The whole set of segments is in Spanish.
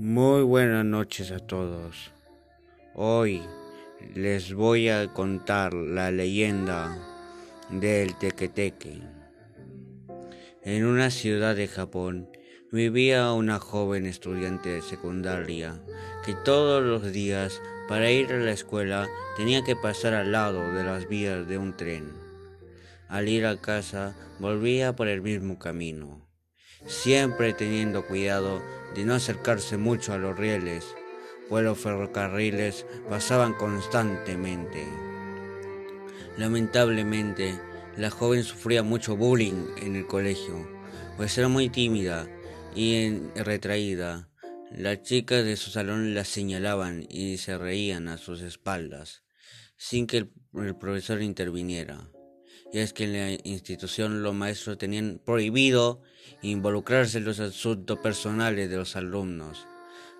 buenas noches a todos. Hoy les voy a contar la leyenda del tequeteque. En una ciudad de Japón vivía una joven estudiante de secundaria que todos los días para ir a la escuela tenía que pasar al lado de las vías de un tren. Al ir a casa volvía por el mismo camino siempre teniendo cuidado de no acercarse mucho a los rieles, pues los ferrocarriles pasaban constantemente. Lamentablemente, la joven sufría mucho bullying en el colegio, pues era muy tímida y retraída. Las chicas de su salón la señalaban y se reían a sus espaldas, sin que el, profesor interviniera y es que en la institución los maestros tenían prohibido involucrarse en los asuntos personales de los alumnos,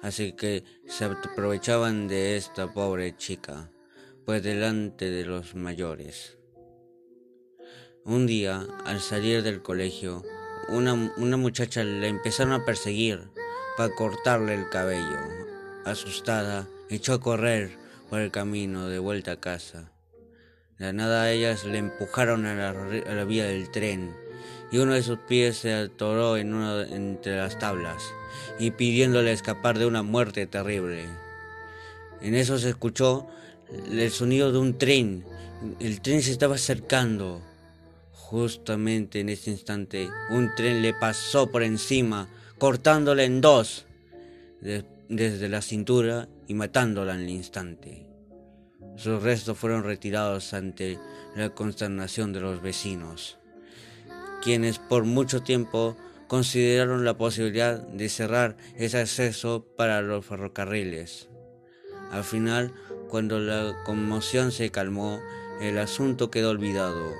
así que se aprovechaban de esta pobre chica, pues delante de los mayores. Un día, al salir del colegio, una, una muchacha le empezaron a perseguir para cortarle el cabello. Asustada, echó a correr por el camino de vuelta a casa. De nada ellas le empujaron a la, vía del tren y uno de sus pies se atoró en una, entre las tablas y pidiéndole escapar de una muerte terrible. En eso se escuchó el sonido de un tren. El tren se estaba acercando. Justamente en ese instante un tren le pasó por encima, cortándole en dos desde la cintura y matándola en el instante. Sus restos fueron retirados ante la consternación de los vecinos, quienes por mucho tiempo consideraron la posibilidad de cerrar ese acceso para los ferrocarriles. Al final, cuando la conmoción se calmó, el asunto quedó olvidado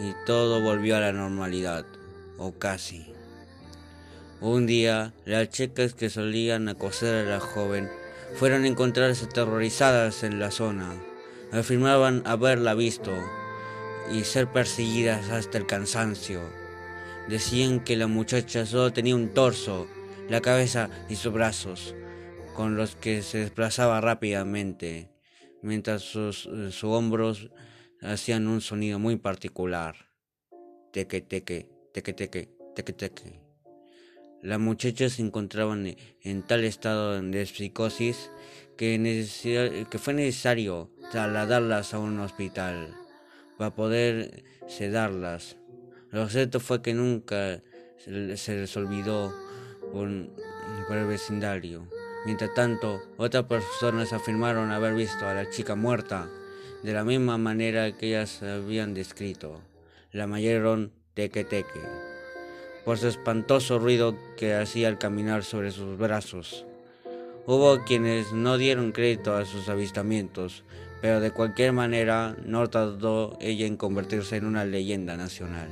y todo volvió a la normalidad, o casi. Un día, las chicas que solían acoser a la joven fueron a encontrarse aterrorizadas en la zona afirmaban haberla visto y ser perseguidas hasta el cansancio. Decían que la muchacha solo tenía un torso, la cabeza y sus brazos, con los que se desplazaba rápidamente, mientras sus, hombros hacían un sonido muy particular. Teque, teque, teque, teque, teque, teque. La muchacha se encontraba en tal estado de psicosis que, que fue necesario trasladarlas a un hospital para poder sedarlas. Lo cierto fue que nunca se les olvidó por, por el vecindario. Mientras tanto, otras personas afirmaron haber visto a la chica muerta de la misma manera que ellas habían descrito. La mayeron teque teque por su espantoso ruido que hacía al caminar sobre sus brazos. Hubo quienes no dieron crédito a sus avistamientos, pero de cualquier manera no tardó ella en convertirse en una leyenda nacional.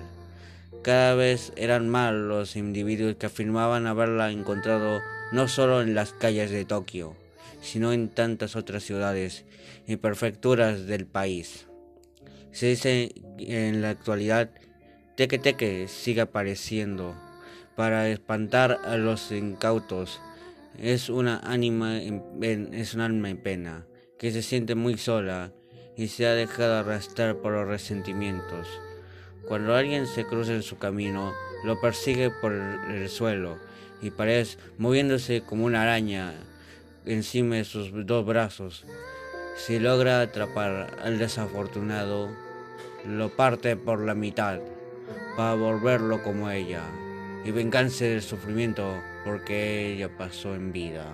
Cada vez eran más los individuos que afirmaban haberla encontrado no solo en las calles de Tokio, sino en tantas otras ciudades y prefecturas del país. Se dice en la actualidad Teque Teque sigue apareciendo para espantar a los incautos es una es un alma en pena, que se siente muy sola y se ha dejado arrastrar por los resentimientos. Cuando alguien se cruza en su camino, lo persigue por el suelo y parece moviéndose como una araña encima de sus dos brazos. Si logra atrapar al desafortunado, lo parte por la mitad para volverlo como ella y vengarse del sufrimiento porque ella pasó en vida.